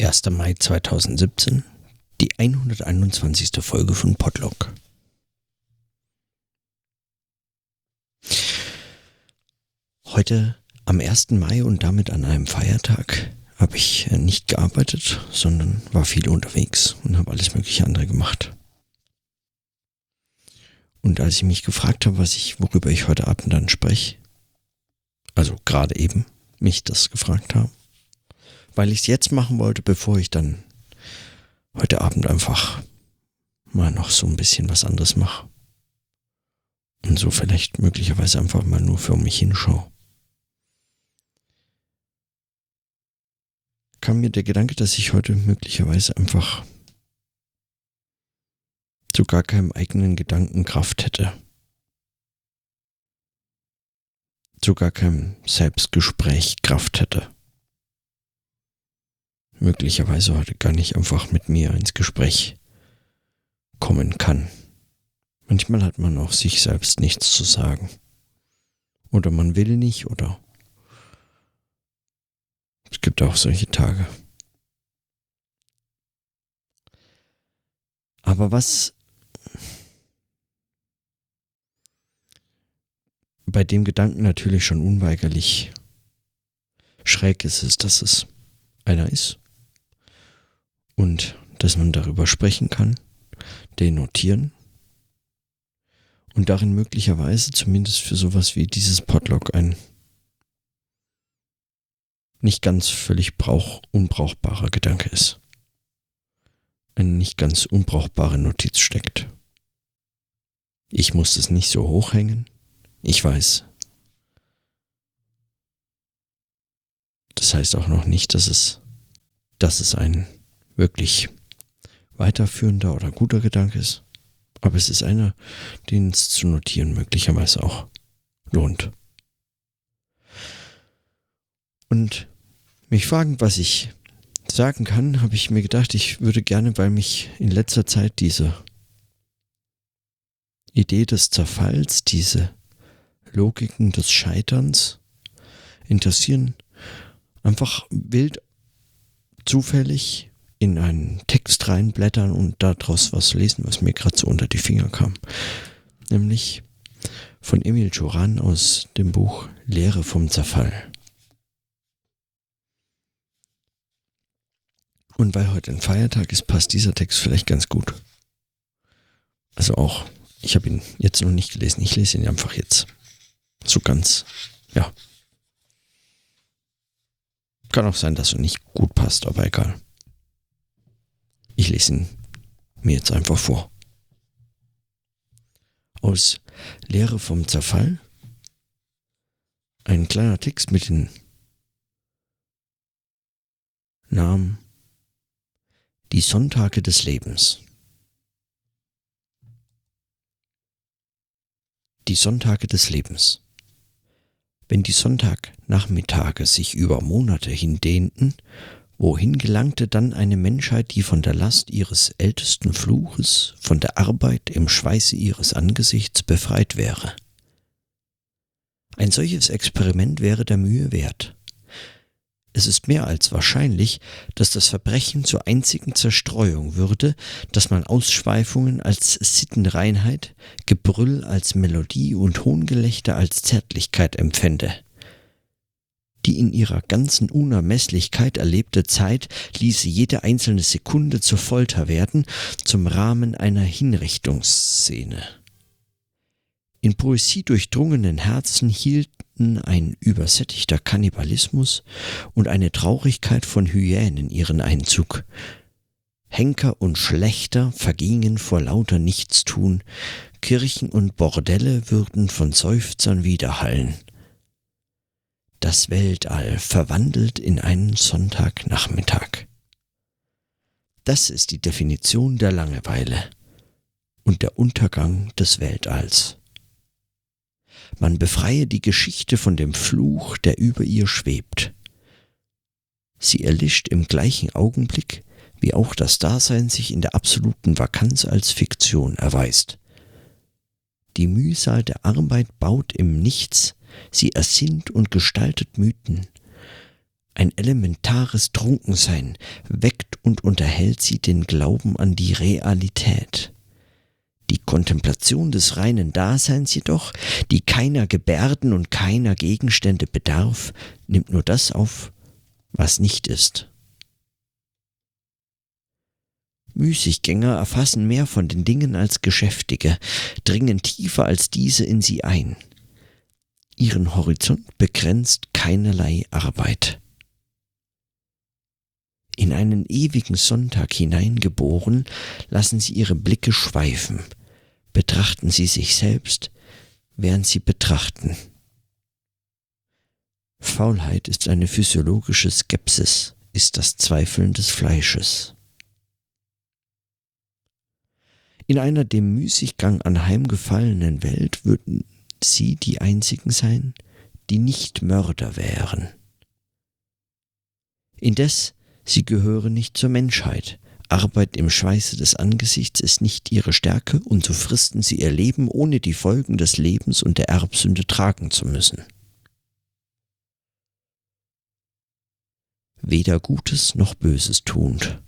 1. Mai 2017, die 121. Folge von Podlog. Heute am 1. Mai und damit an einem Feiertag habe ich nicht gearbeitet, sondern war viel unterwegs und habe alles mögliche andere gemacht. Und als ich mich gefragt habe, was ich, worüber ich heute Abend dann spreche, also gerade eben mich das gefragt habe, weil ich es jetzt machen wollte, bevor ich dann heute Abend einfach mal noch so ein bisschen was anderes mache. Und so vielleicht möglicherweise einfach mal nur für mich hinschaue. Kam mir der Gedanke, dass ich heute möglicherweise einfach zu gar keinem eigenen Gedanken Kraft hätte. Zu gar keinem Selbstgespräch Kraft hätte möglicherweise heute gar nicht einfach mit mir ins Gespräch kommen kann. Manchmal hat man auch sich selbst nichts zu sagen. Oder man will nicht, oder es gibt auch solche Tage. Aber was bei dem Gedanken natürlich schon unweigerlich schräg ist, ist, dass es einer ist, und dass man darüber sprechen kann, den notieren und darin möglicherweise zumindest für sowas wie dieses Podlog ein nicht ganz völlig brauch unbrauchbarer Gedanke ist. Eine nicht ganz unbrauchbare Notiz steckt. Ich muss es nicht so hochhängen. Ich weiß. Das heißt auch noch nicht, dass es, dass es ein wirklich weiterführender oder guter Gedanke ist. Aber es ist einer, den es zu notieren möglicherweise auch lohnt. Und mich fragen, was ich sagen kann, habe ich mir gedacht, ich würde gerne, weil mich in letzter Zeit diese Idee des Zerfalls, diese Logiken des Scheiterns interessieren, einfach wild zufällig in einen Text reinblättern und daraus was lesen, was mir gerade so unter die Finger kam. Nämlich von Emil Joran aus dem Buch Lehre vom Zerfall. Und weil heute ein Feiertag ist, passt dieser Text vielleicht ganz gut. Also auch, ich habe ihn jetzt noch nicht gelesen, ich lese ihn einfach jetzt. So ganz, ja. Kann auch sein, dass er nicht gut passt, aber egal. Ich lese ihn mir jetzt einfach vor. Aus Lehre vom Zerfall ein kleiner Text mit den Namen Die Sonntage des Lebens. Die Sonntage des Lebens. Wenn die Sonntagnachmittage sich über Monate hindehnten Wohin gelangte dann eine Menschheit, die von der Last ihres ältesten Fluches, von der Arbeit im Schweiße ihres Angesichts befreit wäre? Ein solches Experiment wäre der Mühe wert. Es ist mehr als wahrscheinlich, dass das Verbrechen zur einzigen Zerstreuung würde, dass man Ausschweifungen als Sittenreinheit, Gebrüll als Melodie und Hohngelächter als Zärtlichkeit empfände. Die in ihrer ganzen Unermesslichkeit erlebte Zeit ließe jede einzelne Sekunde zur Folter werden, zum Rahmen einer Hinrichtungsszene. In Poesie durchdrungenen Herzen hielten ein übersättigter Kannibalismus und eine Traurigkeit von Hyänen ihren Einzug. Henker und Schlechter vergingen vor lauter Nichtstun, Kirchen und Bordelle würden von Seufzern widerhallen das Weltall verwandelt in einen Sonntagnachmittag. Das ist die Definition der Langeweile und der Untergang des Weltalls. Man befreie die Geschichte von dem Fluch, der über ihr schwebt. Sie erlischt im gleichen Augenblick, wie auch das Dasein sich in der absoluten Vakanz als Fiktion erweist. Die Mühsal der Arbeit baut im Nichts Sie ersinnt und gestaltet Mythen. Ein elementares Trunkensein weckt und unterhält sie den Glauben an die Realität. Die Kontemplation des reinen Daseins jedoch, die keiner Gebärden und keiner Gegenstände bedarf, nimmt nur das auf, was nicht ist. Müßiggänger erfassen mehr von den Dingen als Geschäftige, dringen tiefer als diese in sie ein. Ihren Horizont begrenzt keinerlei Arbeit. In einen ewigen Sonntag hineingeboren, lassen sie ihre Blicke schweifen, betrachten sie sich selbst, während sie betrachten. Faulheit ist eine physiologische Skepsis, ist das Zweifeln des Fleisches. In einer dem Müßiggang anheimgefallenen Welt würden sie die einzigen sein, die nicht Mörder wären. Indes, sie gehören nicht zur Menschheit. Arbeit im Schweiße des Angesichts ist nicht ihre Stärke, und so fristen sie ihr Leben, ohne die Folgen des Lebens und der Erbsünde tragen zu müssen. Weder Gutes noch Böses tuend.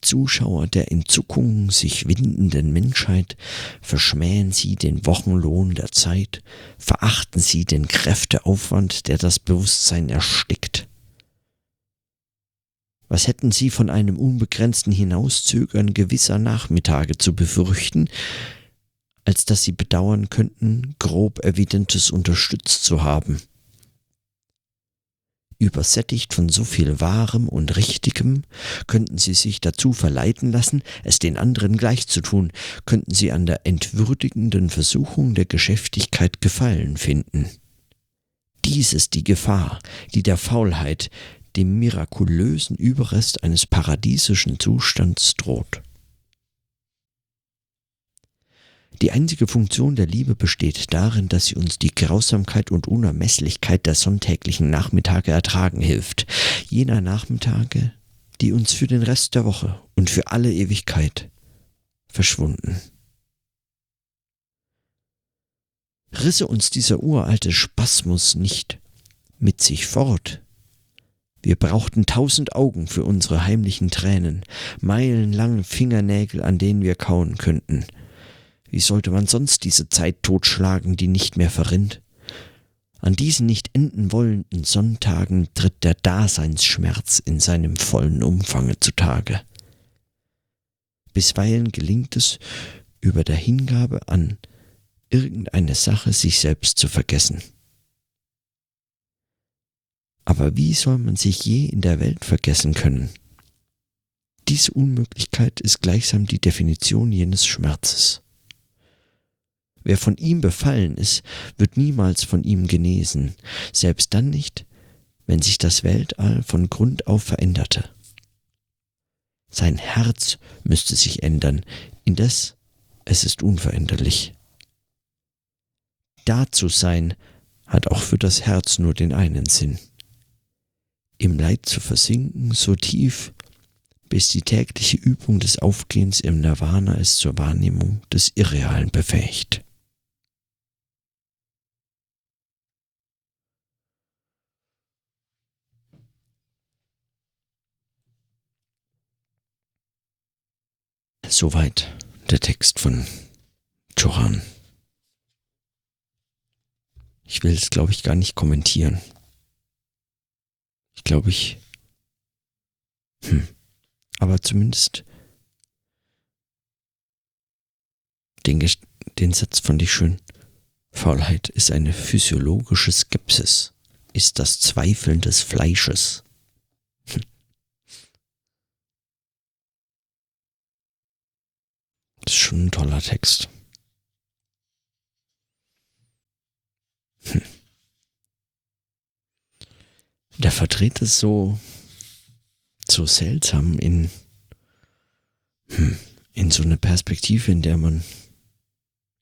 Zuschauer der in Zuckungen sich windenden Menschheit, verschmähen sie den Wochenlohn der Zeit, verachten sie den Kräfteaufwand, der das Bewusstsein erstickt. Was hätten sie von einem unbegrenzten Hinauszögern gewisser Nachmittage zu befürchten, als dass sie bedauern könnten, grob Evidentes unterstützt zu haben? Übersättigt von so viel Wahrem und Richtigem, könnten sie sich dazu verleiten lassen, es den anderen gleich zu tun, könnten sie an der entwürdigenden Versuchung der Geschäftigkeit Gefallen finden. Dies ist die Gefahr, die der Faulheit, dem mirakulösen Überrest eines paradiesischen Zustands droht. Die einzige Funktion der Liebe besteht darin, dass sie uns die Grausamkeit und Unermesslichkeit der sonntäglichen Nachmittage ertragen hilft, jener Nachmittage, die uns für den Rest der Woche und für alle Ewigkeit verschwunden. Risse uns dieser uralte Spasmus nicht mit sich fort. Wir brauchten tausend Augen für unsere heimlichen Tränen, meilenlange Fingernägel, an denen wir kauen könnten, wie sollte man sonst diese Zeit totschlagen, die nicht mehr verrinnt? An diesen nicht enden wollenden Sonntagen tritt der Daseinsschmerz in seinem vollen Umfange zutage. Bisweilen gelingt es, über der Hingabe an irgendeine Sache sich selbst zu vergessen. Aber wie soll man sich je in der Welt vergessen können? Diese Unmöglichkeit ist gleichsam die Definition jenes Schmerzes. Wer von ihm befallen ist, wird niemals von ihm genesen, selbst dann nicht, wenn sich das Weltall von Grund auf veränderte. Sein Herz müsste sich ändern, indes es ist unveränderlich. Da zu sein hat auch für das Herz nur den einen Sinn. Im Leid zu versinken so tief, bis die tägliche Übung des Aufgehens im Nirvana es zur Wahrnehmung des Irrealen befähigt. Soweit der Text von Joran. Ich will es, glaube ich, gar nicht kommentieren. Ich glaube, ich. Hm. Aber zumindest den, den Satz fand ich schön. Faulheit ist eine physiologische Skepsis, ist das Zweifeln des Fleisches. Das ist schon ein toller Text. Hm. Der verdreht es so, so seltsam in, hm, in so eine Perspektive, in der man,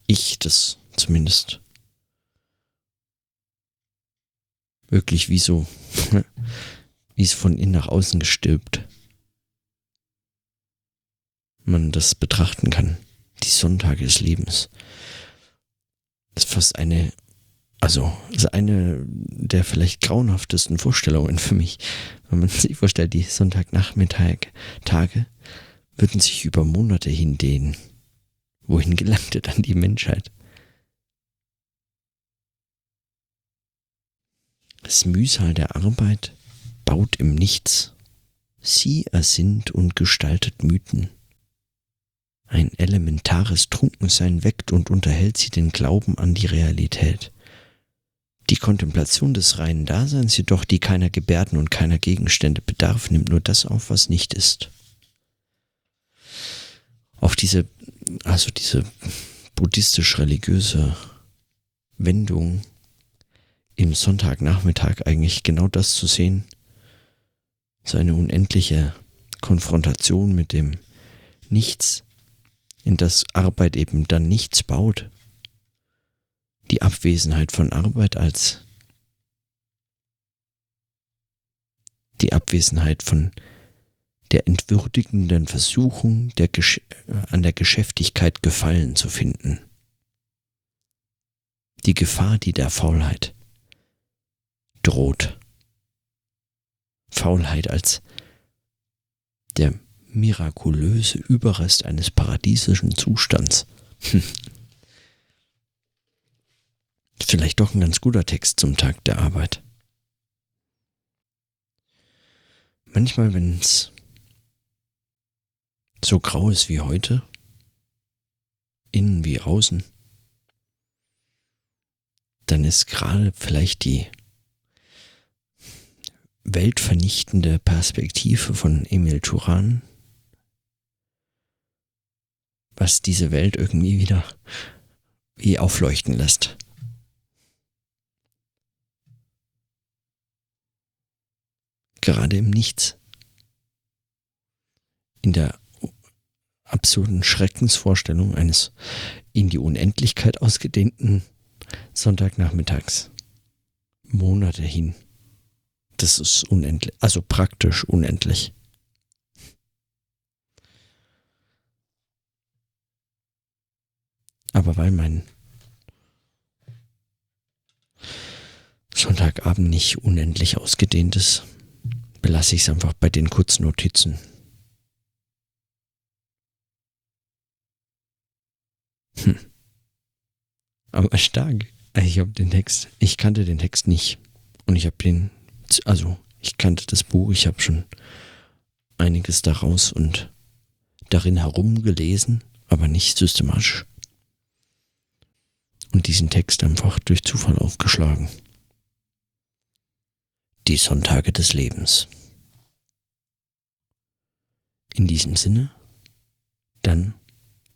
ich das zumindest, wirklich wie so, wie es von innen nach außen gestülpt man das betrachten kann. Die Sonntage des Lebens. Das ist fast eine also ist eine der vielleicht grauenhaftesten Vorstellungen für mich, wenn man sich vorstellt, die Sonntagnachmittag Tage würden sich über Monate hindehnen. Wohin gelangte dann die Menschheit? Das Mühsal der Arbeit baut im Nichts. Sie ersinnt und gestaltet Mythen. Ein elementares Trunkensein weckt und unterhält sie den Glauben an die Realität. Die Kontemplation des reinen Daseins jedoch, die keiner Gebärden und keiner Gegenstände bedarf, nimmt nur das auf, was nicht ist. Auf diese, also diese buddhistisch-religiöse Wendung im Sonntagnachmittag eigentlich genau das zu sehen, so eine unendliche Konfrontation mit dem Nichts, in das Arbeit eben dann nichts baut, die Abwesenheit von Arbeit als die Abwesenheit von der entwürdigenden Versuchung, der Gesch an der Geschäftigkeit Gefallen zu finden. Die Gefahr, die der Faulheit droht. Faulheit als der mirakulöse Überrest eines paradiesischen Zustands. Hm. Vielleicht doch ein ganz guter Text zum Tag der Arbeit. Manchmal, wenn es so grau ist wie heute, innen wie außen, dann ist gerade vielleicht die weltvernichtende Perspektive von Emil Turan, was diese Welt irgendwie wieder wie aufleuchten lässt. gerade im Nichts. In der absurden Schreckensvorstellung eines in die Unendlichkeit ausgedehnten Sonntagnachmittags. Monate hin. Das ist unendlich, also praktisch unendlich. Aber weil mein Sonntagabend nicht unendlich ausgedehnt ist, belasse ich es einfach bei den kurzen Notizen. Hm. Aber stark. Ich habe den Text, ich kannte den Text nicht. Und ich habe den, also ich kannte das Buch, ich habe schon einiges daraus und darin herumgelesen, aber nicht systematisch. Und diesen Text einfach durch Zufall aufgeschlagen. Die Sonntage des Lebens. In diesem Sinne, dann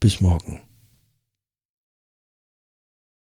bis morgen.